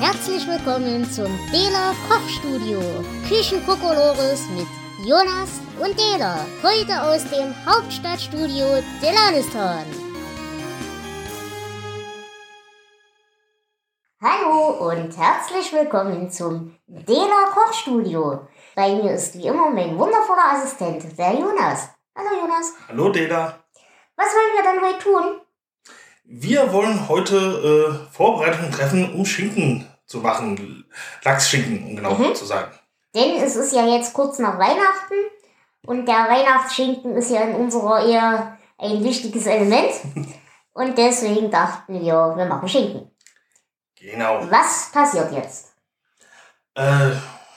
herzlich willkommen zum Dela Kochstudio. Küchenkokolores mit Jonas und Dela. Heute aus dem Hauptstadtstudio Delanistan. Hallo und herzlich willkommen zum Dela Kochstudio. Bei mir ist wie immer mein wundervoller Assistent, der Jonas. Hallo Jonas. Hallo Dela. Was wollen wir dann heute tun? Wir wollen heute äh, Vorbereitungen treffen, um Schinken zu machen. Lachsschinken, um genau Mhm. zu sagen. Denn es ist ja jetzt kurz nach Weihnachten und der Weihnachtsschinken ist ja in unserer Ehe ein wichtiges Element. Und deswegen dachten wir, wir machen Schinken. Genau. Was passiert jetzt? Äh,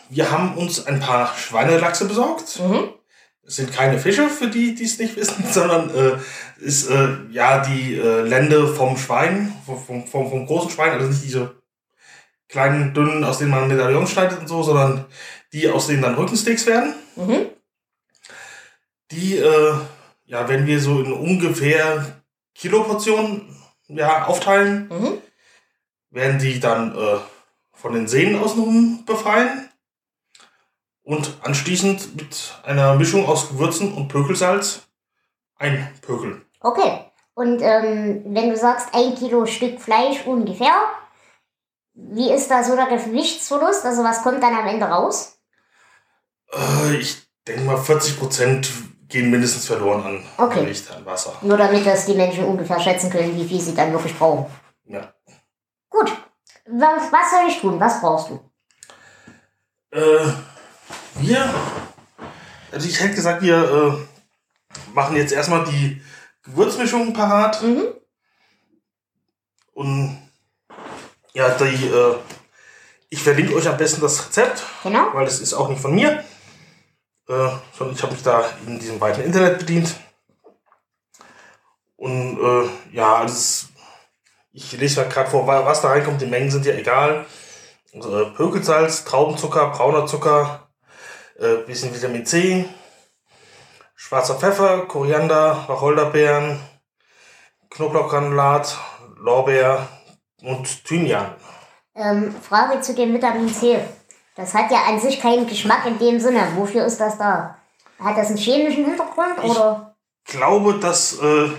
wir haben uns ein paar Schweinelachse besorgt. Mhm. Es sind keine Fische, für die, die es nicht wissen, sondern äh, ist äh, ja die äh, Lende vom Schwein, vom, vom, vom, großen Schwein, also nicht diese kleinen, dünnen, aus denen man Medaillons schneidet und so, sondern die, aus denen dann Rückensteaks werden. Mhm. Die, äh, ja, wenn wir so in ungefähr Kiloportionen ja, aufteilen, Mhm. werden die dann äh, von den Sehnen außenrum befreien und anschließend mit einer Mischung aus Gewürzen und Pökelsalz einpökeln. Okay. Und ähm, wenn du sagst, ein Kilo Stück Fleisch ungefähr, wie ist da so der Gewichtsverlust? Also was kommt dann am Ende raus? Äh, ich denke mal, 40% gehen mindestens verloren an Okay. Gewicht, an Wasser. Nur damit das die Menschen ungefähr schätzen können, wie viel sie dann wirklich brauchen. Ja. Gut. Was, was soll ich tun? Was brauchst du? Äh, wir, also ich hätte gesagt, wir äh, machen jetzt erstmal die Gewürzmischung parat. Mhm. Und ja, die, äh, ich verlinke euch am besten das Rezept, Genau. weil das ist auch nicht von mir, äh, sondern ich habe mich da in diesem weiten Internet bedient. Und äh, ja, also es, ich lese mal gerade vor, wa- was da reinkommt. Die Mengen sind ja egal. Also, äh, Pökelsalz, Traubenzucker, brauner Zucker, äh, bisschen Vitamin C, schwarzer Pfeffer, Koriander, Wacholderbeeren, Knoblauchgranulat, Lorbeer und Thymian. Ähm, Frage zu dem Vitamin C. Das hat ja an sich keinen Geschmack in dem Sinne. Wofür ist das da? Hat das einen chemischen Hintergrund Ich- oder? glaube, das äh,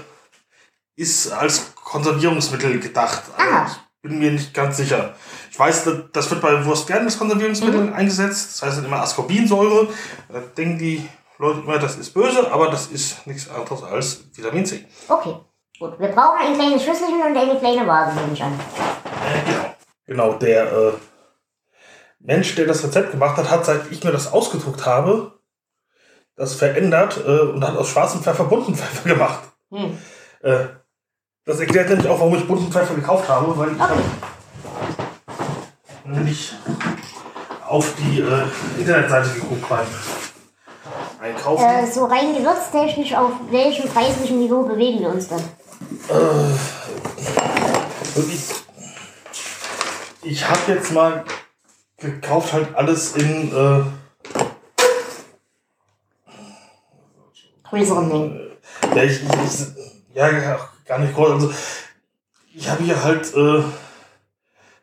ist als Konservierungsmittel gedacht. Aha. ich bin mir nicht ganz sicher. Ich weiß, das- das wird bei Wurst gerne als Konservierungsmittel Mhm. eingesetzt. Das heißt dann immer Ascorbinsäure. Da denken die Leute immer, das ist böse, aber das ist nichts anderes als Vitamin C. Okay, gut. Wir brauchen ein kleines Schüsselchen und eine kleine Waage, nehme ich an. Äh, genau. Genau, der äh, Mensch, der das Rezept gemacht hat, hat, seit ich mir das ausgedruckt habe, das verändert äh, und hat aus schwarzem Pfeffer bunten Pfeffer gemacht. Hm. Äh, das erklärt nämlich auch, warum ich bunten Pfeffer gekauft habe, weil ich Okay. habe nämlich auf die äh, Internetseite geguckt beim Einkaufen. Äh, so rein gewürztechnisch, auf welchem preislichen Niveau bewegen wir uns dann? Und ich ich habe jetzt mal gekauft halt alles in äh, Größeren Mengen. Ja, ich, ich, ja, gar nicht groß. Also, ich habe hier halt, äh,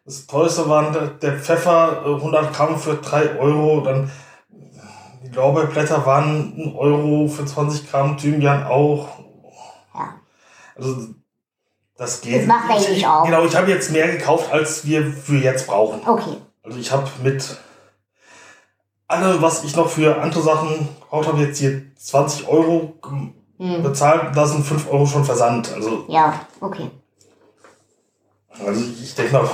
das teuerste waren der, Pfeffer, äh, 100 Gramm für 3 Euro, dann die Lorbeerblätter waren 1 Euro für 20 Gramm, Thymian auch. Ja. Also, das geht. Das macht eigentlich ich, auch. Genau, ich habe jetzt mehr gekauft, als wir für jetzt brauchen. Okay. Also ich habe mit allem, was ich noch für andere Sachen gebraucht habe, jetzt hier 20 Euro Hm. bezahlt. Da sind 5 Euro schon Versand. Also, Ja, okay. also ich denke mal,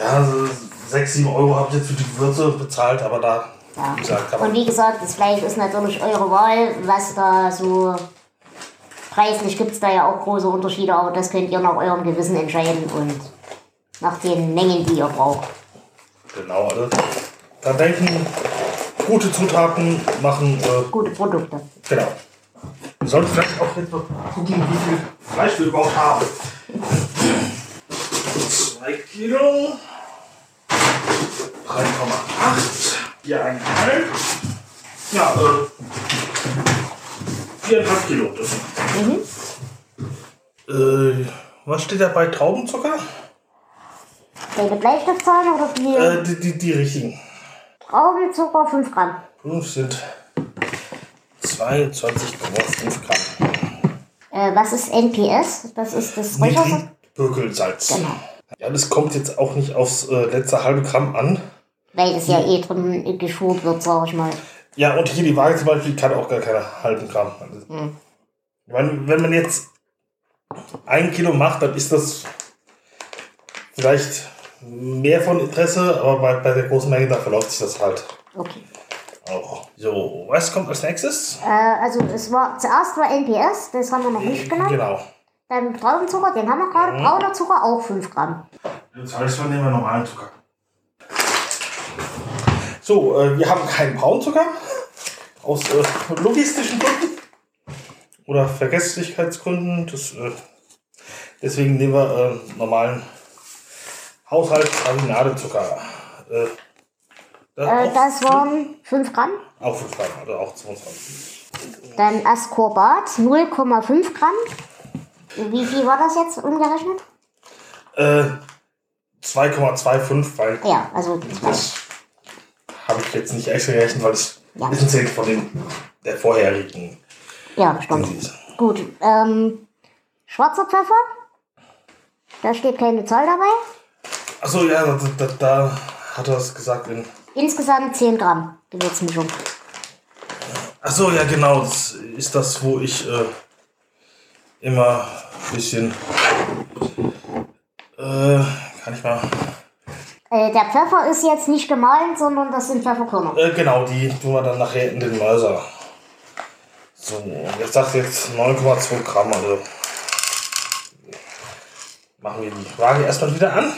ja, so 6, 7 Euro habe ich jetzt für die Gewürze bezahlt, aber da, Ja. wie gesagt, Und wie gesagt, das Fleisch ist natürlich eure Wahl. Was da so preislich gibt es da ja auch große Unterschiede, aber das könnt ihr nach eurem Gewissen entscheiden und nach den Mengen, die ihr braucht. Genau, also da denken, gute Zutaten machen, äh, Gute Produkte. genau. Wir sollten vielleicht auch jetzt mal gucken, wie viel Fleisch wir überhaupt haben. 2 Kilo. 3,8. Hier eineinhalb. Ja, äh. 4,5 Kilo dürfen. Mhm. Äh, was steht da bei Traubenzucker? Deine Bleistiftzahlen oder die Äh, die, die, die richtigen. Traubenzucker 5 Gramm? 5 sind 22,5 Gramm. Äh, was ist NPS? Das ist das Räuchersalz? Nitribürgelsalz. Genau. Ja, das kommt jetzt auch nicht aufs äh, letzte halbe Gramm an. Weil das ja eh drin geschult wird, sag ich mal. Ja, und hier die Waage zum Beispiel kann auch gar keine halben Gramm. Also, Hm. ich meine, wenn man jetzt ein Kilo macht, dann ist das vielleicht mehr von Interesse, aber bei, bei der großen Menge, da verläuft sich das halt Okay. auch. So, was kommt als nächstes? Äh, also es war zuerst war NPS, das haben wir noch nicht genommen. Genau. Dann Traubenzucker, den haben wir gerade. Brauner Zucker auch 5 Gramm. Jetzt heißt, wir nehmen normalen Zucker. So, äh, wir haben keinen Braunzucker. Aus äh, logistischen Gründen. Oder Vergesslichkeitsgründen. Das, äh, deswegen nehmen wir äh, normalen Haushaltsarinadezucker. Äh, das, Äh, das waren 5 Gramm. auch 5 Gramm, also auch 22. Dann Ascorbat 0,5 Gramm. Wie viel war das jetzt umgerechnet? Äh, 2,25, weil Ja, also das habe ich jetzt nicht extra gerechnet, weil es Ja. ein bisschen zählt von dem, der vorherigen ja, stimmt. Gut. Ähm, schwarzer Pfeffer. Da steht keine Zahl dabei. Achso, ja, da, da, da hat er es gesagt in. Insgesamt 10 Gramm Gewürzmischung. Achso, ja, genau. Das ist das, wo ich äh, immer ein bisschen. Äh, kann ich mal. Äh, der Pfeffer ist jetzt nicht gemahlen, sondern das sind Pfefferkörner. Äh, genau, die tun wir dann nachher in den Mörser. So, jetzt sagt jetzt 9,2 Gramm, also. Machen wir die Waage erstmal wieder an.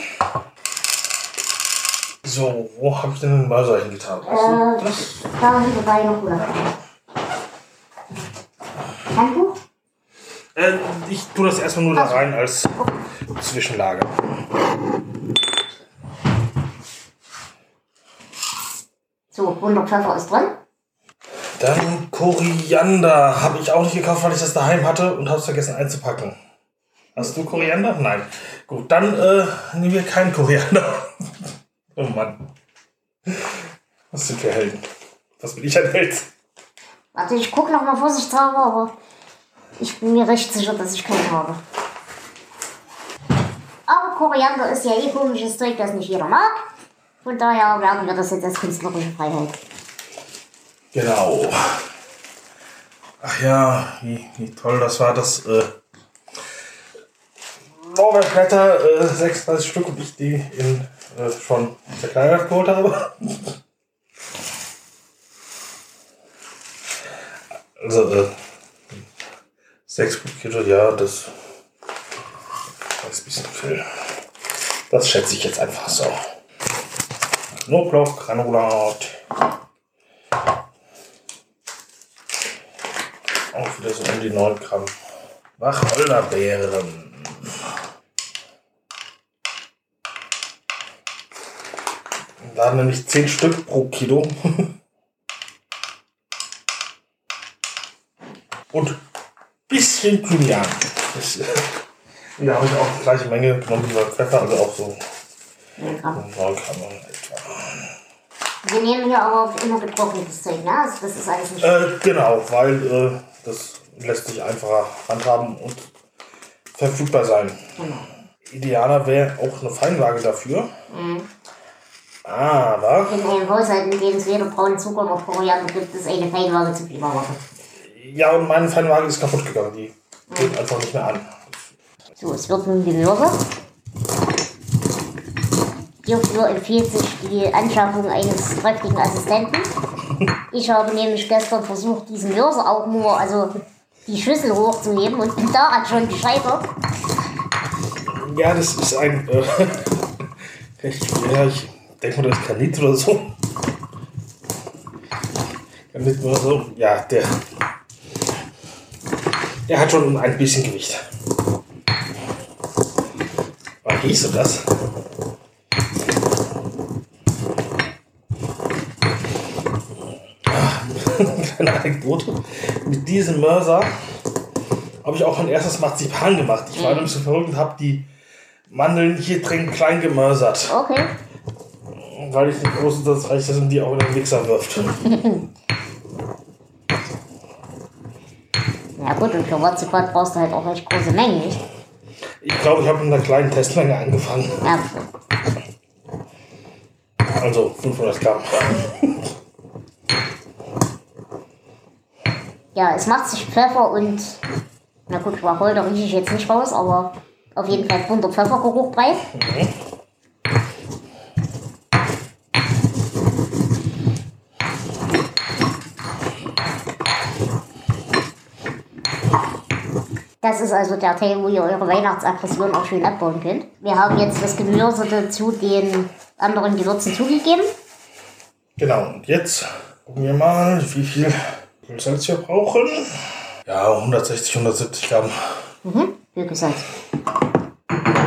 So, wo habe ich denn den Mörser hingetan? Äh, da hinten bei noch oder? Handbuch? Äh, ich tue das erstmal nur da rein als Zwischenlage. So, 100 Pfeffer ist drin. Dann Koriander. Habe ich auch nicht gekauft, weil ich das daheim hatte und habe es vergessen einzupacken. Hast du Koriander? Nein. Gut, dann äh, nehmen wir keinen Koriander. oh Mann. Was sind wir Helden? Was bin ich ein Held? Warte, ich gucke noch mal vorsichtshalber, aber ich bin mir recht sicher, dass ich keinen habe. Aber Koriander ist ja eh komisches Zeug, das nicht jeder mag. Von daher werden wir das jetzt als künstlerische Freiheit. Genau. Ach ja, wie, wie toll das war, das äh, Lorbeerblätter, äh, 36 Stück und ich die in äh, schon zerkleinert geholt habe. Also, äh, 6 Kilo, ja, das ist ein bisschen viel. Das schätze ich jetzt einfach so. Knoblauch, Granulat. Auch wieder so um die 9 Gramm. Wacholderbeeren. Da nämlich 10 Stück pro Kilo. Und bisschen Thymian. Das, Hier habe ich auch die gleiche Menge genommen wie beim Pfeffer, also auch so 9 Gramm etwa. Wir nehmen hier aber auch immer getrocknetes Zeug, ne? Also das ist alles nicht. Äh, genau, weil äh, das lässt sich einfacher handhaben und verfügbar sein. Idealer wäre auch eine Feinwaage dafür. Aber, In einem Haushalt, in dem es weder braunen Zucker noch Koriander gibt, ist eine Feinwaage zu viel Waage. ja, und meine Feinwaage ist kaputt gegangen. Die geht einfach nicht mehr an. So, es wird nun Gemüse. Hierfür empfiehlt sich die Anschaffung eines kräftigen Assistenten. Ich habe nämlich gestern versucht, diesen Mörser auch nur, also die Schüssel hochzuheben und bin daran schon gescheitert. Ja, das ist ein. Äh, recht schwer. Ich denke mal, das ist Kanit oder so. Kanit oder so. Ja, der. Der hat schon ein bisschen Gewicht. War riechst du das? Ah, Kleine Anekdote. Mit diesem Mörser habe ich auch mein erstes Marzipan gemacht. Ich war nämlich so verrückt und habe die Mandeln hier drin klein gemörsert. Okay. Weil ich nicht groß das reicht, dass man die auch in den Mixer wirft. Ja gut, und für Watzipat brauchst du halt auch echt große Mengen, nicht? Ich glaube, ich habe mit einer kleinen Testmenge angefangen. Ja, Also 500 Gramm. ja es macht sich Pfeffer und, na gut, Wacholder rieche ich jetzt nicht raus, aber auf jeden Fall bunter Pfeffergeruch breit. Das ist also der Teil, wo ihr eure Weihnachtsaggression auch schön abbauen könnt. Wir haben jetzt das Gemüse zu den anderen Gewürzen zugegeben. Genau, und jetzt gucken wir mal, wie viel Salz wir brauchen. Ja, 160, 170 Gramm. Mhm, Birkesalz.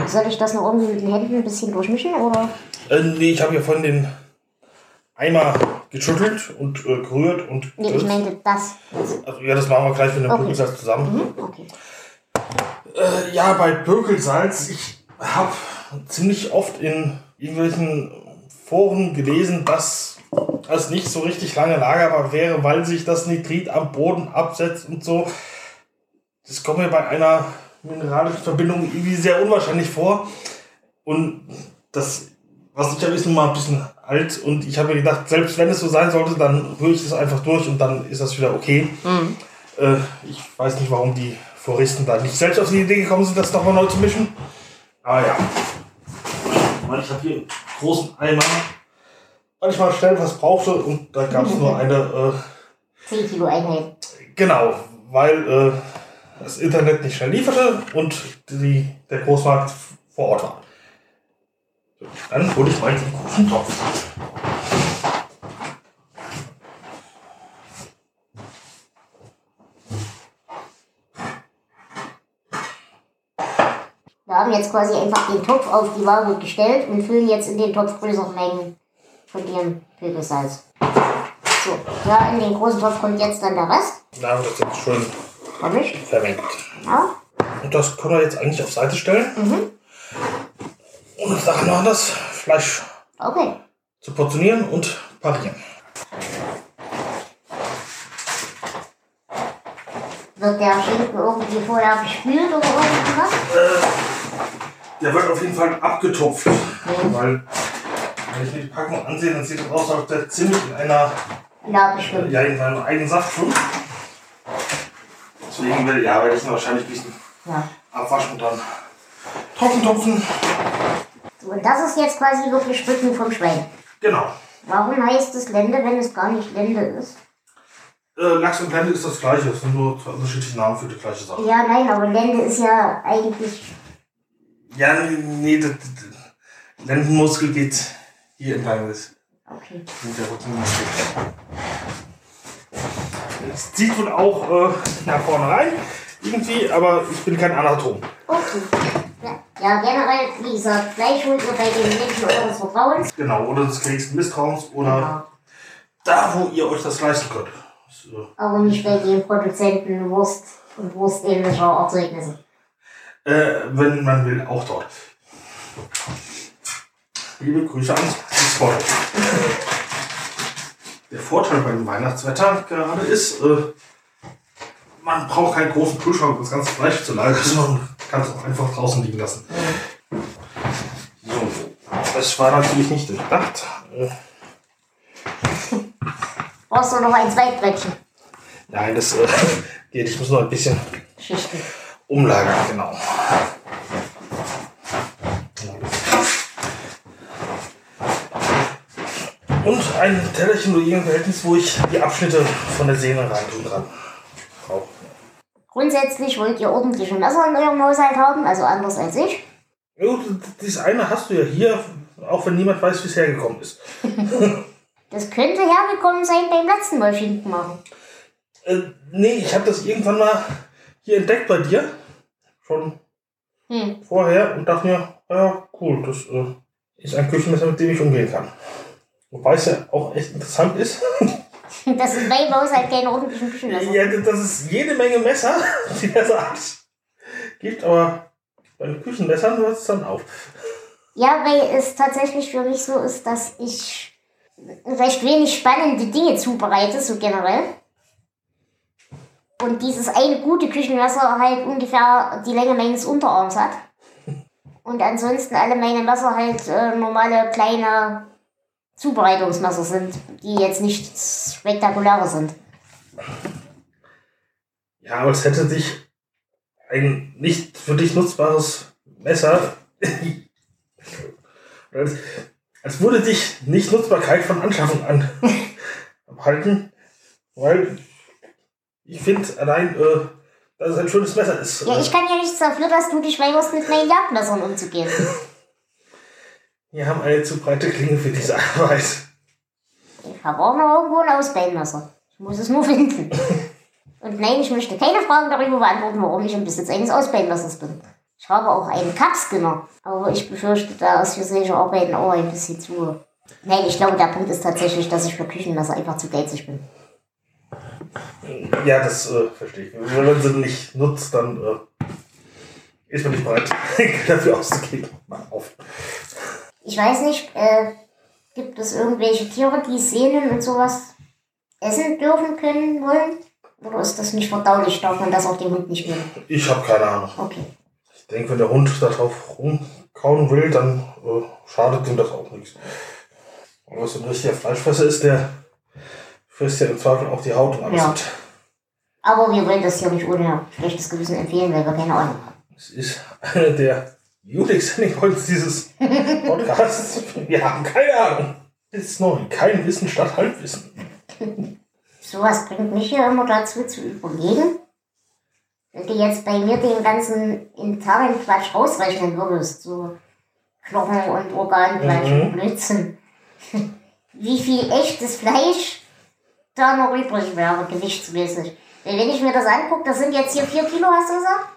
Soll ich das noch irgendwie mit den Händen ein bisschen durchmischen oder? Äh, nee, ich habe ja vorhin den Eimer geschüttelt und äh, gerührt und. Nee, ich meinte das. also, ja, das machen wir gleich mit dem Okay. Birkelsalz zusammen. Mhm, okay. Äh, ja, bei Birkelsalz, ich habe ziemlich oft in irgendwelchen Foren gelesen, dass es nicht so richtig lange lagerbar wäre, weil sich das Nitrit am Boden absetzt und so. Das kommt mir bei einer mineralischen Verbindung irgendwie sehr unwahrscheinlich vor. Und das, was ich habe, ist nun mal ein bisschen alt. Und ich habe mir gedacht, selbst wenn es so sein sollte, dann rühre ich das einfach durch und dann ist das wieder okay. Äh, ich weiß nicht, warum die Floristen da nicht selbst auf die Idee gekommen sind, das nochmal neu zu mischen. Aber ja. Ich habe hier einen großen Eimer, weil ich mal schnell was brauchte und da gab es nur eine, äh, 10 Kilo Einheit. genau, weil äh, das Internet nicht schnell lieferte und die, der Großmarkt vor Ort war. Dann hole ich mal den großen Topf. Wir haben jetzt quasi einfach den Topf auf die Waage gestellt und füllen jetzt in den Topf größere Mengen von dem Pilgersalz. So, ja, in den großen Topf kommt jetzt dann der Rest. Da haben wir das jetzt schön Vermischt. verwendet. Ja. Und das können wir jetzt eigentlich auf Seite stellen. Und dann noch das Fleisch Okay. zu portionieren und parieren. Wird der Schinken irgendwie vorher gespült oder irgendwas? Der wird auf jeden Fall abgetupft. Weil, wenn ich mir die Packung ansehe, dann sieht es aus, als ob der ziemlich in einer, Ja, bestimmt. ja, in seinem eigenen Saft schwimmt. Deswegen will, ja, werde ich ihn wahrscheinlich ein bisschen Ja. abwaschen und dann trocken tupfen. So, und das ist jetzt quasi wirklich Rücken vom Schwein. Genau. Warum heißt es Lende, wenn es gar nicht Lende ist? Äh, Lachs und Blende ist das gleiche. Es sind nur zwei unterschiedliche Namen für die gleiche Sache. Ja, nein, aber Lende ist ja eigentlich. Ja, nee, der Lendenmuskel geht hier entlang des Okay. mit der Rückenmuskel. Es zieht wohl auch äh, nach vorne rein, irgendwie, aber ich bin kein Anatom. Okay. Ja, generell, wie gesagt, Fleisch holt ihr bei den Menschen eures Vertrauens. Genau, oder des geringsten Misstrauens oder Ja. da, wo ihr euch das leisten könnt. Das, äh, Aber nicht bei den Produzenten Wurst und Wurstähnlicher Erzeugnisse. äh, wenn man will, auch dort. Liebe Grüße an Spot. Der Vorteil beim Weihnachtswetter gerade ist, äh, man braucht keinen großen Kühlschrank, um das ganze Fleisch zu lagern, sondern kann es auch einfach draußen liegen lassen. So, das war natürlich nicht durchdacht. Äh, Brauchst du noch ein Zweitbrettchen? nein, das äh, geht. Ich muss noch ein bisschen Schichten. umlagern, genau. Und ein Tellerchen oder irgendein Verhältnis, wo ich die Abschnitte von der Sehne reintun kann. Auch. Grundsätzlich wollt ihr ordentliche Messer in eurem Haushalt haben, also anders als ich. Ja, das eine hast du ja hier, auch wenn niemand weiß, wie es hergekommen ist. Das könnte hergekommen sein beim letzten Mal Schinken machen. Äh, nee, ich habe das irgendwann mal hier entdeckt bei dir. Schon Hm. vorher und dachte mir, ja, cool, das äh, ist ein Küchenmesser, mit dem ich umgehen kann. Wobei es ja auch echt interessant ist. Das ist beim Haushalt keine ordentlichen Küchenmesser. ja, dass es jede Menge Messer diverser Art gibt, aber Bei den Küchenmessern hört es dann auf. Ja, weil es tatsächlich für mich so ist, dass ich recht wenig spannende Dinge zubereite, so generell. Und dieses eine gute Küchenmesser halt ungefähr die Länge meines Unterarms hat. Und ansonsten alle meine Messer halt äh, normale kleine Zubereitungsmesser sind, die jetzt nicht spektakulärer sind. Ja, aber es hätte dich ein nicht für dich nutzbares Messer als, würde dich nicht Nutzbarkeit von Anschaffung an abhalten, weil ich finde allein, äh, dass es ein schönes Messer ist. Ja, ich kann ja nichts dafür, dass du dich weigerst, mit meinen Jagdmessern umzugehen. Wir haben eine zu breite Klinge für diese Arbeit. Ich habe auch noch irgendwo ein Ausbeinmesser. Ich muss es nur finden. Und nein, ich möchte keine Fragen darüber beantworten, warum ich im Besitz eines Ausbeinmessers bin. Ich habe auch einen Cup-Skinner, aber ich befürchte, da ist für solche Arbeiten auch ein bisschen zu. Nein, ich glaube, der Punkt ist tatsächlich, dass ich für Küchenmesser einfach zu geizig bin. Ja, das äh, verstehe ich. Wenn man sie nicht nutzt, dann äh, ist man nicht bereit, dafür auszugeben. Mach auf. Ich weiß nicht, äh, gibt es irgendwelche Tiere, die Sehnen und sowas essen dürfen können wollen? Oder ist das nicht verdaulich? Darf man das auch dem Hund nicht geben? Ich habe keine Ahnung. Okay. Ich denke, wenn der Hund da drauf rumkauen will, dann äh, schadet ihm das auch nichts. Und was so ein richtiger Fleischfresser ist, der frisst ja im Zweifel auch die Haut und alles. Ja. Aber wir wollen das hier nicht ohne schlechtes Gewissen empfehlen, weil wir keine Ahnung haben. Es ist einer der Selling Points dieses Podcasts. Wir haben keine Ahnung. Das ist neu. Kein Wissen statt Halbwissen. Sowas bringt mich ja immer dazu zu überlegen, wenn du jetzt bei mir den ganzen internen Quatsch rausrechnen würdest, so Knochen und Organfleisch Mhm. und Blödsinn, wie viel echtes Fleisch da noch übrig wäre, gewichtsmäßig. Wenn ich mir das angucke, das sind jetzt hier 4 Kilo, hast du gesagt?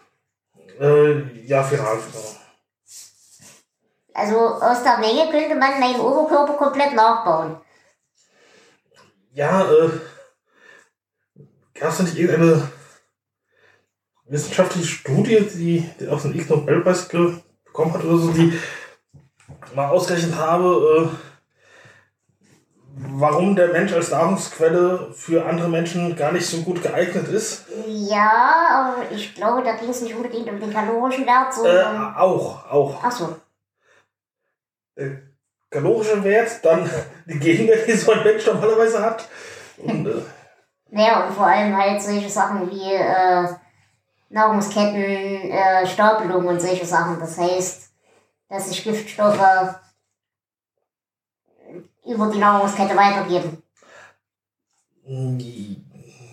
Äh, ja, final. Genau. Also aus der Menge könnte man meinen Oberkörper komplett nachbauen. Ja, äh, gab es nicht irgendeine wissenschaftliche Studie, die, die auch so einen Ig Nobelpreis bekommen hat oder so, die mal ausgerechnet habe, äh, warum der Mensch als Nahrungsquelle für andere Menschen gar nicht so gut geeignet ist? Ja, aber ich glaube, da ging es nicht unbedingt um den kalorischen Wert, Äh, sondern... auch, auch. Achso, Der kalorische Wert, dann die Gegenwert, die so ein Mensch normalerweise hat. Und, äh, Naja, und vor allem halt solche Sachen wie äh, Nahrungsketten, äh, Stapelung und solche Sachen. Das heißt, dass sich Giftstoffe über die Nahrungskette weitergeben.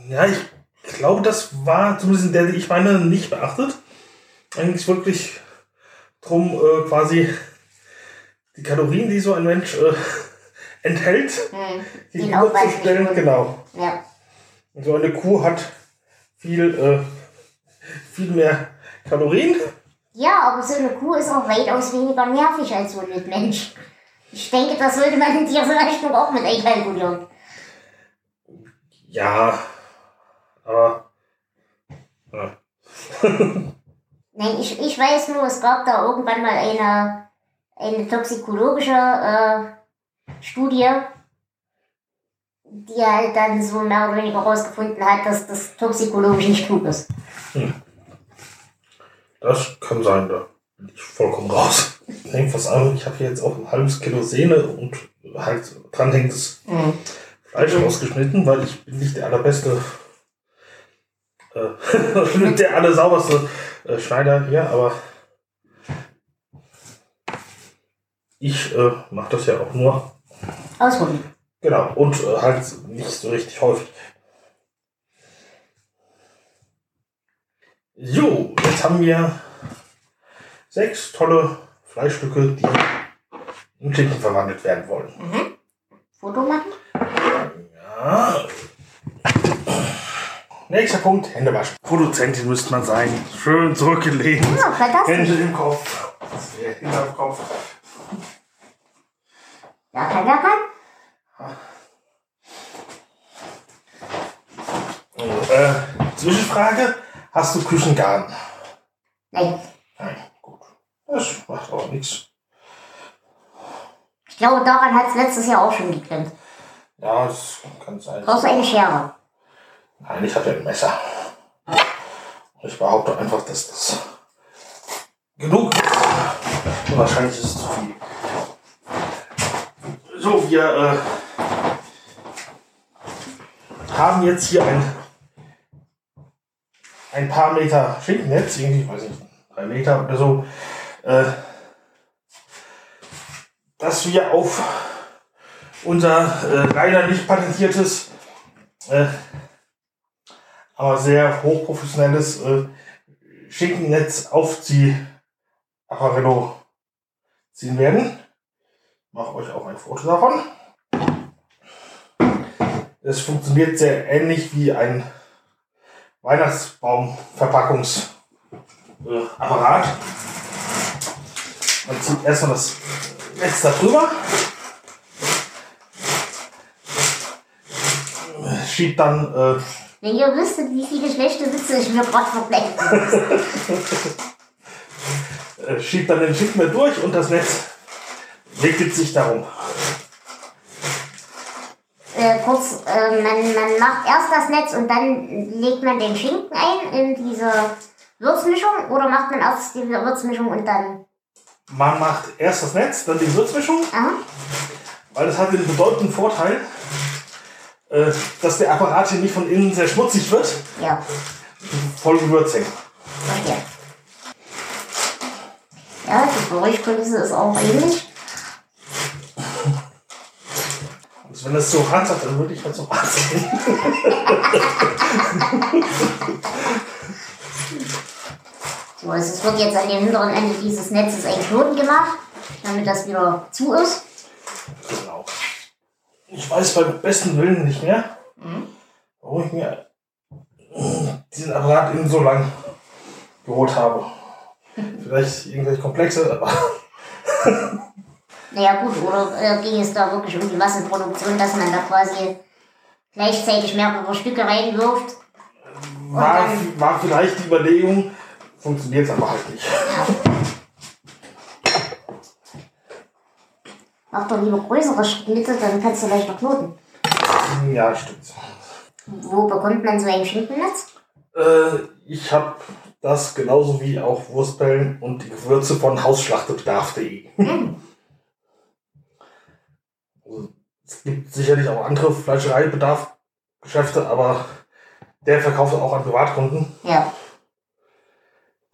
Ja, ich glaube, das war zumindest in der, die ich meine, nicht beachtet. Eigentlich wirklich drum, äh, quasi die Kalorien, die so ein Mensch äh, enthält, Hm. die Den Aufwand überzustellen. nicht Genau. Ja. Und so eine Kuh hat viel, äh, viel mehr Kalorien. ja, aber so eine Kuh ist auch weitaus weniger nervig als so ein Mitmensch. Ich denke, das sollte man in dieser Rechnung auch mit einkalkulieren. Ja, aber. Ja. Nein, ich, ich weiß nur, es gab da irgendwann mal eine, eine toxikologische äh, Studie, die halt dann so mehr oder weniger herausgefunden hat, dass das toxikologisch nicht klug ist. Das kann sein, da bin ich vollkommen raus. Hängt was an, ich habe hier jetzt auch ein halbes Kilo Sehne und halt dranhängendes Mhm. Fleisch ausgeschnitten, weil ich bin nicht der allerbeste, äh, der allersauberste äh, Schneider hier, aber ich äh, mache das ja auch nur, Ausprobieren. genau, und äh, halt nicht so richtig häufig. Jo, jetzt haben wir sechs tolle Fleischstücke, die in Chicken verwandelt werden wollen. Foto machen? Ja. Nächster Punkt, Hände waschen. Produzentin müsste man sein. Schön zurückgelehnt. Ja. Hände im Kopf. Das Jakan, Jakan. Äh, Zwischenfrage. Hast du Küchengarten? Nein. Nein, gut. Das macht auch nichts. Ich glaube, daran hat es letztes Jahr auch schon geklemmt. Ja, das kann sein. Brauchst du eine Schere? Nein, ich habe ein Messer. Ich behaupte einfach, dass das genug ist. Und wahrscheinlich ist es zu viel. Wir äh, haben jetzt hier ein, ein paar Meter Schinkennetz, irgendwie, weiß ich drei Meter oder so, äh, dass wir auf unser äh, leider nicht patentiertes, äh, aber sehr hochprofessionelles äh, Schinkennetz auf die Apparello ziehen werden. Mache euch auch ein Foto davon. Es funktioniert sehr ähnlich wie ein Weihnachtsbaumverpackungsapparat. Man zieht erstmal das Netz da drüber. Schiebt dann äh, Wenn ihr wüsstet, wie viele schlechte Witze ich mir gerade verblendet äh, schiebt dann den Schinken mehr durch und das Netz wickelt sich darum. äh, kurz, äh, man, man macht erst das Netz und dann legt man den Schinken ein in diese Würzmischung oder macht man erst die Würzmischung und dann. Man macht erst das Netz, dann die Würzmischung, Aha. weil das hat den bedeutenden Vorteil, äh, dass der Apparat hier nicht von innen sehr schmutzig wird, Ja, voll gewürzig. verstehe. Ja, die Geräuschkulisse ist auch ähnlich. Also wenn das so hart hat, dann würde ich halt so hart sehen. So, also es wird jetzt an dem hinteren Ende dieses Netzes ein Knoten gemacht, damit das wieder zu ist. Genau. Ich weiß beim besten Willen nicht mehr, warum ich mir diesen Apparat innen so lang geholt habe. Vielleicht irgendwelche Komplexe, aber Naja gut, oder äh, ging es da wirklich um die Massenproduktion, dass man da quasi gleichzeitig mehrere Stücke reinwirft? war, war vielleicht die Überlegung, funktioniert es aber halt nicht. Mach doch lieber größere Schnitte, dann kannst du leichter knoten. Ja, stimmt. Wo bekommt man so ein Schinkennetz? Äh, ich habe das genauso wie auch Wurstbällen und die Gewürze von hausschlachtebedarf.de. Also, es gibt sicherlich auch andere Fleischereibedarf-Geschäfte, aber der verkauft auch an Privatkunden. Ja.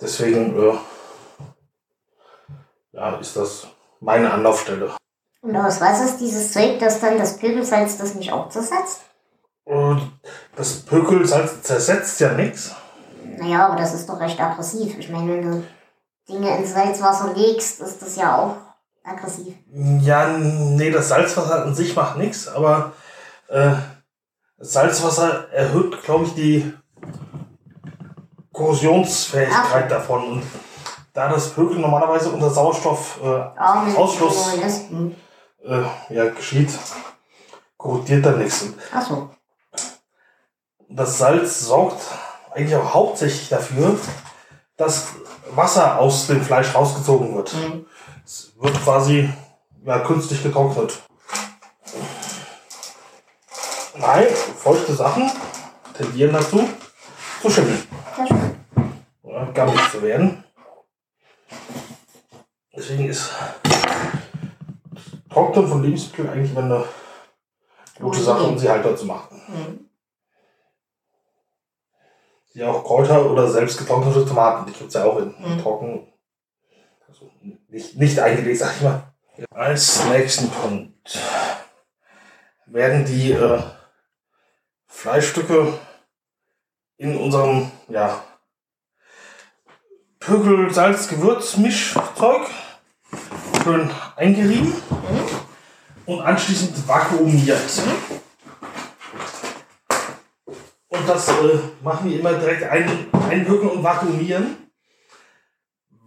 Deswegen äh, ja, ist das meine Anlaufstelle. Und aus was ist dieses Zeug, das dann das Pökelsalz das nicht auch zersetzt? Und das Pökelsalz zersetzt ja nichts. Naja, aber das ist doch recht aggressiv. Ich meine, wenn du Dinge ins Salzwasser legst, ist das ja auch aggressiv. Ja, nee, das Salzwasser an sich macht nichts, aber äh, das Salzwasser erhöht, glaube ich, die Korrosionsfähigkeit Ach. davon. Und da das Pökeln normalerweise unter Sauerstoff äh. Hm. äh, ja, geschieht, korrodiert dann nichts. Ach so. das Salz sorgt eigentlich auch hauptsächlich dafür, dass Wasser aus dem Fleisch rausgezogen wird. Mhm. Wird quasi ja, künstlich getrocknet. Nein, feuchte Sachen tendieren dazu zu schimmeln. Oder gammelig zu werden. Deswegen ist Trocknen von Lebensmitteln eigentlich immer eine gute Sache, um sie haltbar zu machen. Mhm. Ja, auch Kräuter oder selbst getrocknete Tomaten, die gibt es ja auch in Mhm. trocken. Nicht, nicht eingelegt, sag ich mal. Als nächsten Punkt werden die äh, Fleischstücke in unserem ja, Pökel, Salz, Gewürz, Mischzeug schön eingerieben und anschließend vakuumiert. Und das äh, machen wir immer direkt ein, einwirken und vakuumieren,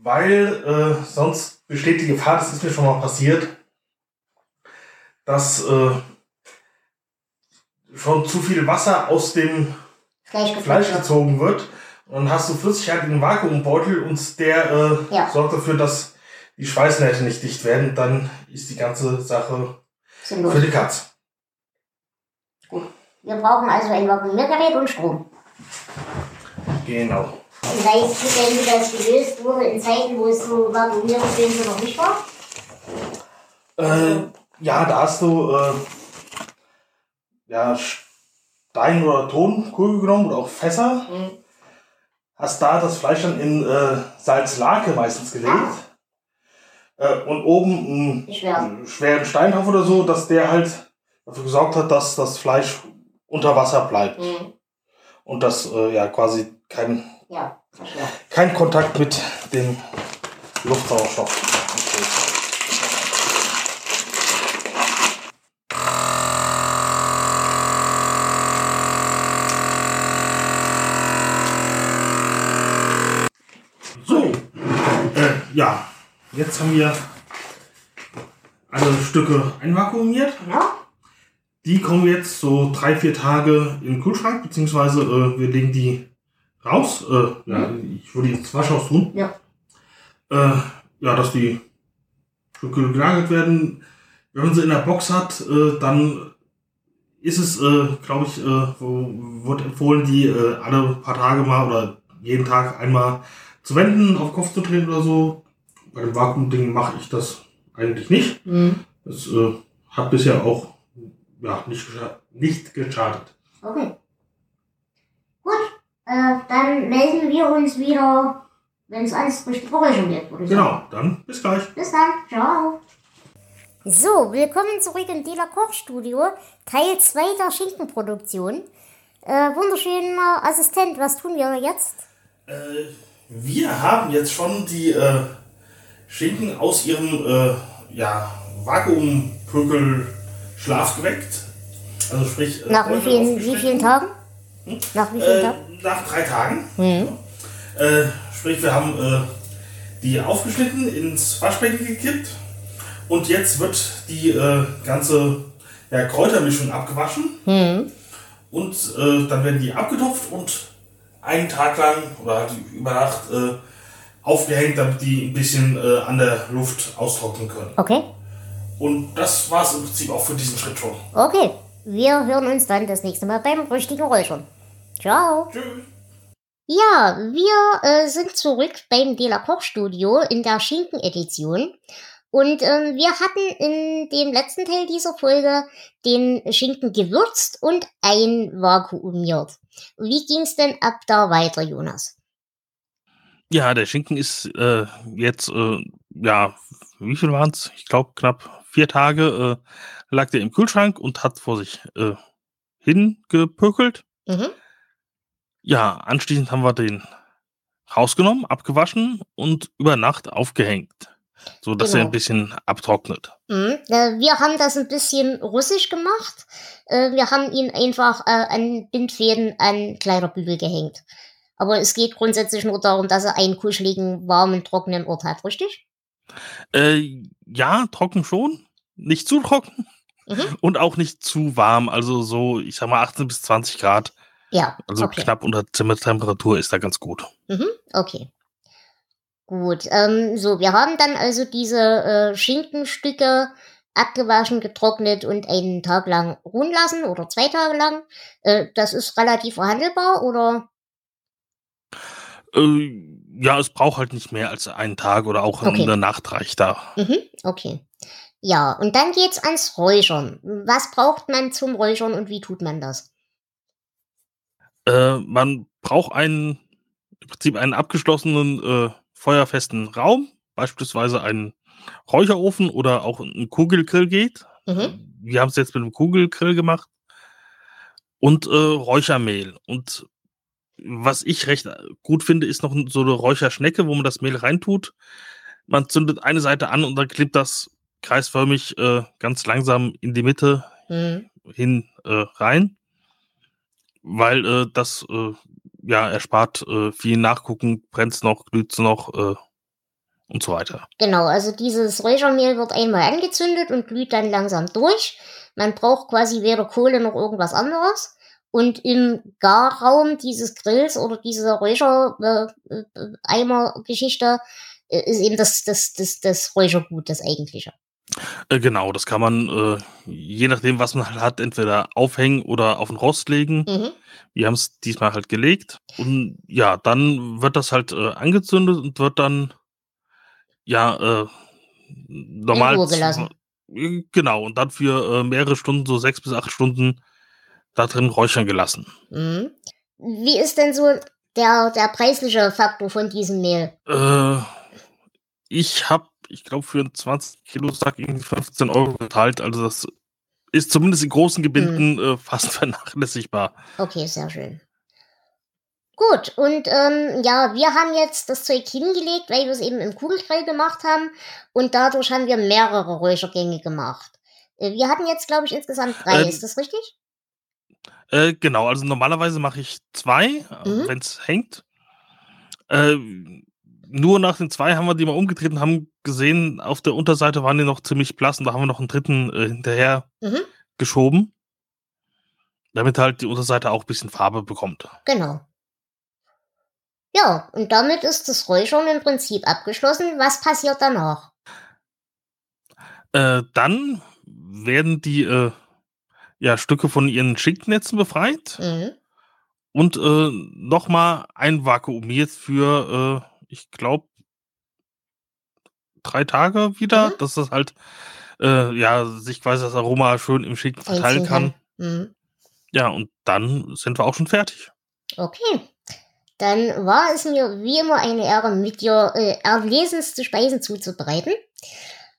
weil äh, sonst besteht die Gefahr, das ist mir schon mal passiert, dass äh, schon zu viel Wasser aus dem Fleisch Fleisch gezogen wird. Und dann hast du Flüssigkeit in den Vakuumbeutel und der äh, Ja. sorgt dafür, dass die Schweißnähte nicht dicht werden, dann ist die ganze Sache Sinnlos. für die Katz. Wir brauchen also ein Vakuumiergerät und Strom. Genau. Und weißt du denn, wie das gelöst wurde in Zeiten, wo es so Vakuumierungsdinge noch nicht war? Äh, ja, da hast du äh, ja, Stein- oder Tonkugel genommen oder auch Fässer. Mhm. Hast da das Fleisch dann in äh, Salzlake meistens gelegt. Äh, und oben einen, Schwer. schweren Steinhaufen oder so, dass der halt dafür gesorgt hat, dass das Fleisch unter Wasser bleibt. Mhm. Und dass äh, ja quasi kein, Ja, schwer. kein Kontakt mit dem Luftsauerstoff äh, ja, jetzt haben wir alle Stücke einvakuumiert. Genau. Die kommen jetzt so drei, vier Tage in den Kühlschrank, beziehungsweise äh, wir legen die raus. Äh, ja, ich würde die ins Waschhaus tun. Ja. Äh, ja, dass die Stücke gelagert werden. Wenn man sie in der Box hat, äh, dann ist es, äh, glaube ich, äh, wo, wird empfohlen, die äh, alle paar Tage mal oder jeden Tag einmal zu wenden, auf den Kopf zu drehen oder so. Bei dem Vakuumding mache ich das eigentlich nicht. Mhm. Das äh, hat bisher auch ja, nicht, gescha nicht geschadet. Okay. Äh, dann melden wir uns wieder, wenn es alles richtig Geräusche wird, würde ich sagen. Genau, dann bis gleich. Bis dann, ciao. So, willkommen zurück im Dela Kochstudio, Teil 2 der Schinkenproduktion. Äh, wunderschöner Assistent, was tun wir jetzt? Äh, wir haben jetzt schon die äh, Schinken aus ihrem äh, ja, Vakuumpökel-Schlaf geweckt. Also sprich, äh, Nach wie vielen, wie vielen Tagen? Nach wie vielen Äh, Tagen? nach drei Tagen. Mhm. Äh, sprich, wir haben äh, die aufgeschnitten, ins Waschbecken gekippt und jetzt wird die äh, ganze ja, Kräutermischung abgewaschen Mhm. und äh, dann werden die abgetupft und einen Tag lang oder halt über Nacht äh, aufgehängt, damit die ein bisschen an der Luft austrocknen können. Okay, Und das war es im Prinzip auch für diesen Schritt schon. okay. Wir hören uns dann das nächste Mal beim richtigen Räuchern. Ciao. Tschüss. Ja, wir äh, sind zurück beim Dela Kochstudio in der Schinken-Edition. Und ähm, wir hatten in dem letzten Teil dieser Folge den Schinken gewürzt und einvakuumiert. Wie ging's denn ab da weiter, Jonas? Ja, der Schinken ist äh, jetzt, äh, ja, wie viel waren es? Ich glaube, knapp vier Tage äh, lag der im Kühlschrank und hat vor sich äh, hingepökelt. Mhm. Ja, anschließend haben wir den rausgenommen, abgewaschen und über Nacht aufgehängt, so dass er Genau. ein bisschen abtrocknet. Mhm. Äh, wir haben das ein bisschen russisch gemacht. Äh, wir haben ihn einfach äh, an Bindfäden an Kleiderbügel gehängt. Aber es geht grundsätzlich nur darum, dass er einen kuscheligen, warmen, trockenen Ort hat, richtig? Äh, ja, trocken schon, nicht zu trocken Mhm. und auch nicht zu warm. Also so, ich sag mal 18 bis 20 Grad, Ja. also okay. knapp unter Zimmertemperatur ist da ganz gut. Mhm, okay. Gut, ähm, so, wir haben dann also diese äh, Schinkenstücke abgewaschen, getrocknet und einen Tag lang ruhen lassen oder zwei Tage lang. Äh, das ist relativ verhandelbar oder? Äh, ja, es braucht halt nicht mehr als einen Tag oder auch Okay. eine Nacht reicht da. Mhm, okay. Ja, und dann geht's ans Räuchern. Was braucht man zum Räuchern und wie tut man das? Äh, man braucht einen, im Prinzip einen abgeschlossenen, äh, feuerfesten Raum, beispielsweise einen Räucherofen oder auch ein Kugelgrill geht. Mhm. Wir haben es jetzt mit einem Kugelgrill gemacht. Und äh, Räuchermehl. Und was ich recht gut finde, ist noch so eine Räucherschnecke, wo man das Mehl reintut. Man zündet eine Seite an und dann klebt das kreisförmig äh, ganz langsam in die Mitte Mhm. hin äh, rein, weil äh, das äh, ja erspart äh, viel Nachgucken, brennt's noch, glüht's noch äh, und so weiter. Genau, also dieses Räuchermehl wird einmal angezündet und glüht dann langsam durch. Man braucht quasi weder Kohle noch irgendwas anderes. Und im Garraum dieses Grills oder dieser Räucher-Eimer-Geschichte äh, ist eben das, das, das, das Räuchergut, das eigentliche. Äh, genau, das kann man, äh, je nachdem, was man halt hat, entweder aufhängen oder auf den Rost legen. Mhm. Wir haben es diesmal halt gelegt. Und ja, dann wird das halt äh, angezündet und wird dann, ja, äh, normal. In Ruhe gelassen. Äh, Genau, und dann für mehrere Stunden, so sechs bis acht Stunden, da drin räuchern gelassen. Mhm. Wie ist denn so der, der preisliche Faktor von diesem Mehl? Ich habe, ich glaube, für einen 20 Kilo Sack irgendwie 15 Euro gezahlt. Also das ist zumindest in großen Gebinden äh, fast vernachlässigbar. Okay, sehr schön. Gut, und ähm, ja, wir haben jetzt das Zeug hingelegt, weil wir es eben im Kugelgrill gemacht haben und dadurch haben wir mehrere Räuchergänge gemacht. Äh, Wir hatten jetzt, glaube ich, insgesamt drei, Ähm, ist das richtig? Äh, genau, also normalerweise mache ich zwei, Mhm. wenn es hängt. Äh, nur nach den zwei haben wir die mal umgedreht und haben gesehen, auf der Unterseite waren die noch ziemlich blass und da haben wir noch einen dritten äh, hinterher Mhm, geschoben. Damit halt die Unterseite auch ein bisschen Farbe bekommt. genau. Ja, und damit ist das Räuchern im Prinzip abgeschlossen. Was passiert danach? Äh, dann werden die äh, ja, Stücke von ihren Schinknetzen befreit Mhm. und äh, nochmal einvakuumiert für, äh, ich glaube, drei Tage wieder, Mhm. dass das halt äh, ja, sich quasi das Aroma schön im Schinken verteilen kann. Mhm. Ja, und dann sind wir auch schon fertig. Okay. Dann war es mir wie immer eine Ehre, mit dir äh, erlesenste Speisen zuzubereiten.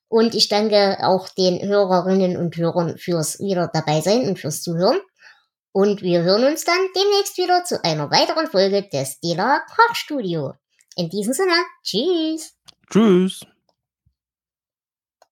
Und ich danke auch den Hörerinnen und Hörern fürs wieder dabei sein und fürs Zuhören. Und wir hören uns dann demnächst wieder zu einer weiteren Folge des Dela Kochstudio. In diesem Sinne, tschüss. Tschüss.